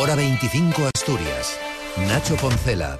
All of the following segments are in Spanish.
Hora 25 Asturias. Nacho Poncela.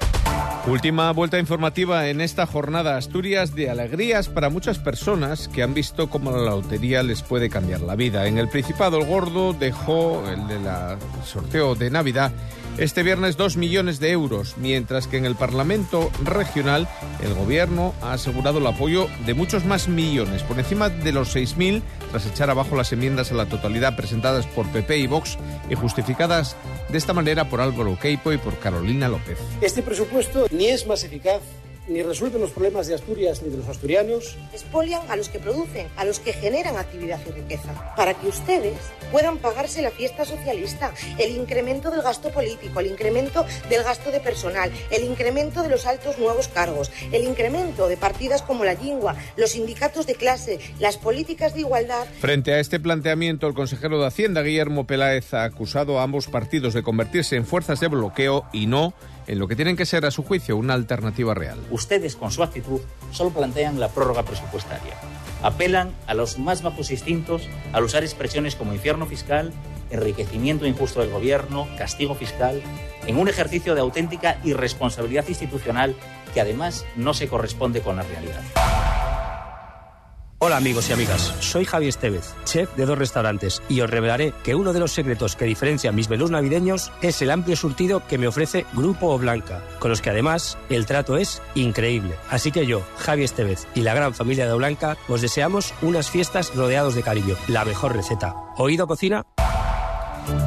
Última vuelta informativa en esta jornada Asturias de alegrías para muchas personas que han visto cómo la lotería les puede cambiar la vida. En el Principado el Gordo dejó el de la sorteo de Navidad este viernes dos millones de euros, mientras que en el Parlamento regional el gobierno ha asegurado el apoyo de muchos más millones, por encima de los 6.000, tras echar abajo las enmiendas a la totalidad presentadas por PP y Vox y justificadas de esta manera por Álvaro Queipo y por Carolina López. Este presupuesto ni es más eficaz ni resuelven los problemas de Asturias ni de los asturianos. Expolian a los que producen, a los que generan actividad y riqueza, para que ustedes puedan pagarse la fiesta socialista, el incremento del gasto político, el incremento del gasto de personal, el incremento de los altos nuevos cargos, el incremento de partidas como la lingua, los sindicatos de clase, las políticas de igualdad. Frente a este planteamiento, el consejero de Hacienda, Guillermo Peláez, ha acusado a ambos partidos de convertirse en fuerzas de bloqueo y no en lo que tienen que ser, a su juicio, una alternativa real. Ustedes, con su actitud, solo plantean la prórroga presupuestaria. Apelan a los más bajos instintos al usar expresiones como infierno fiscal, enriquecimiento injusto del gobierno, castigo fiscal, en un ejercicio de auténtica irresponsabilidad institucional que además no se corresponde con la realidad. Hola amigos y amigas, soy Javi Estevez, chef de dos restaurantes, y os revelaré que uno de los secretos que diferencia mis menús navideños es el amplio surtido que me ofrece Grupo O Blanca, con los que además el trato es increíble. Así que yo, Javi Estevez y la gran familia de O Blanca os deseamos unas fiestas rodeados de cariño, la mejor receta. ¿Oído cocina?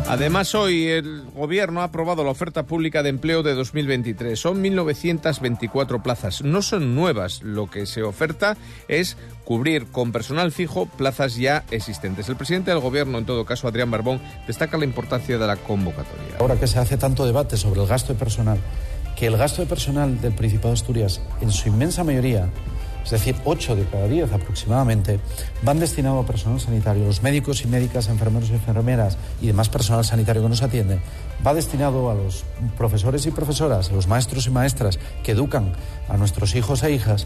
Además, hoy el Gobierno ha aprobado la oferta pública de empleo de 2023. Son 1.924 plazas. No son nuevas. Lo que se oferta es cubrir con personal fijo plazas ya existentes. El presidente del Gobierno, en todo caso, Adrián Barbón, destaca la importancia de la convocatoria. Ahora que se hace tanto debate sobre el gasto de personal, que el gasto de personal del Principado de Asturias, en su inmensa mayoría, es decir, 8 de cada 10 aproximadamente, van destinados a personal sanitario. Los médicos y médicas, enfermeros y enfermeras y demás personal sanitario que nos atiende, va destinado a los profesores y profesoras, a los maestros y maestras que educan a nuestros hijos e hijas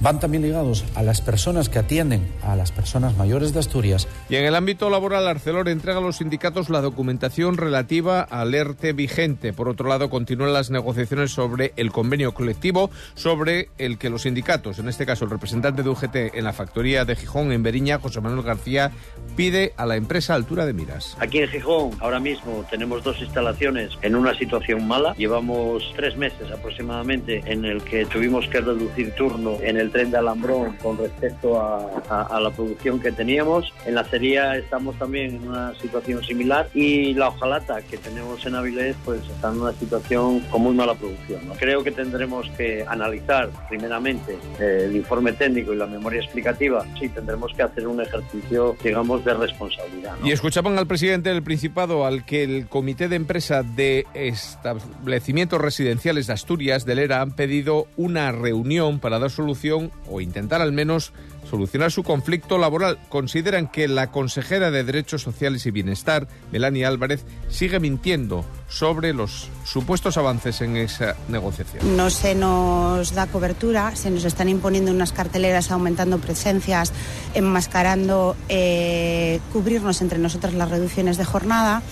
van también ligados a las personas que atienden a las personas mayores de Asturias. Y en el ámbito laboral, Arcelor entrega a los sindicatos la documentación relativa al ERTE vigente. Por otro lado, continúan las negociaciones sobre el convenio colectivo sobre el que los sindicatos, en este caso el representante de UGT en la factoría de Gijón, en Beriña, José Manuel García, pide a la empresa altura de miras. Aquí en Gijón, ahora mismo tenemos dos instalaciones en una situación mala. Llevamos tres meses aproximadamente en el que tuvimos que reducir turno en el tren de Alambrón con respecto a, la producción que teníamos. En la acería estamos también en una situación similar y la hojalata que tenemos en Avilés pues está en una situación con muy mala producción. Creo que tendremos que analizar primeramente eh, el informe técnico y la memoria explicativa. Sí, tendremos que hacer un ejercicio, digamos, de responsabilidad. Y escuchaban al presidente del Principado al que el Comité de Empresa de Establecimientos Residenciales de Asturias, del ERA, han pedido una reunión para dar solución o intentar al menos solucionar su conflicto laboral. Consideran que la consejera de Derechos Sociales y Bienestar, Melanie Álvarez, sigue mintiendo sobre los supuestos avances en esa negociación. No se nos da cobertura, se nos están imponiendo unas carteleras aumentando presencias, enmascarando, eh, cubrirnos entre nosotras las reducciones de jornada.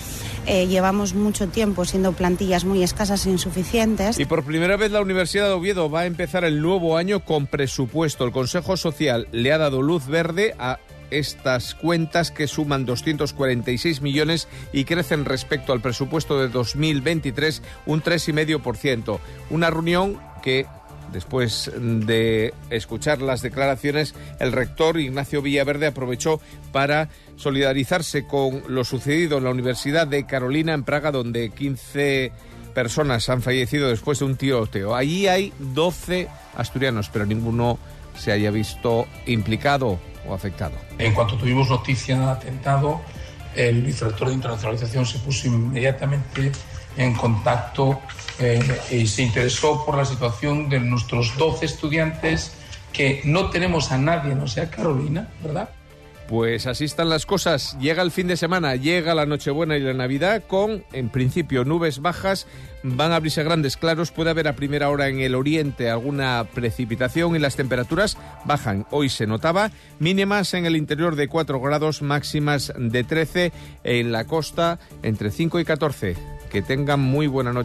Eh, llevamos mucho tiempo siendo plantillas muy escasas e insuficientes. Y por primera vez la Universidad de Oviedo va a empezar el nuevo año con presupuesto. El Consejo Social le ha dado luz verde a estas cuentas que suman 246 millones y crecen respecto al presupuesto de 2023 un 3,5%. Una reunión que Después de escuchar las declaraciones, el rector Ignacio Villaverde aprovechó para solidarizarse con lo sucedido en la Universidad de Carolina en Praga, donde 15 personas han fallecido después de un tiroteo. Allí hay 12 asturianos, pero ninguno se haya visto implicado o afectado. En cuanto tuvimos noticia del atentado, el vicerrector de internacionalización se puso inmediatamente en contacto eh, y se interesó por la situación de nuestros 12 estudiantes que no tenemos a nadie, no sea Carolina, ¿verdad? Pues así están las cosas. Llega el fin de semana, llega la Nochebuena y la Navidad con, en principio, nubes bajas. Van a abrirse grandes claros. Puede haber a primera hora en el oriente alguna precipitación y las temperaturas bajan. Hoy se notaba mínimas en el interior de 4 grados, máximas de 13 en la costa entre 5 y 14 Que tengan muy buena noche.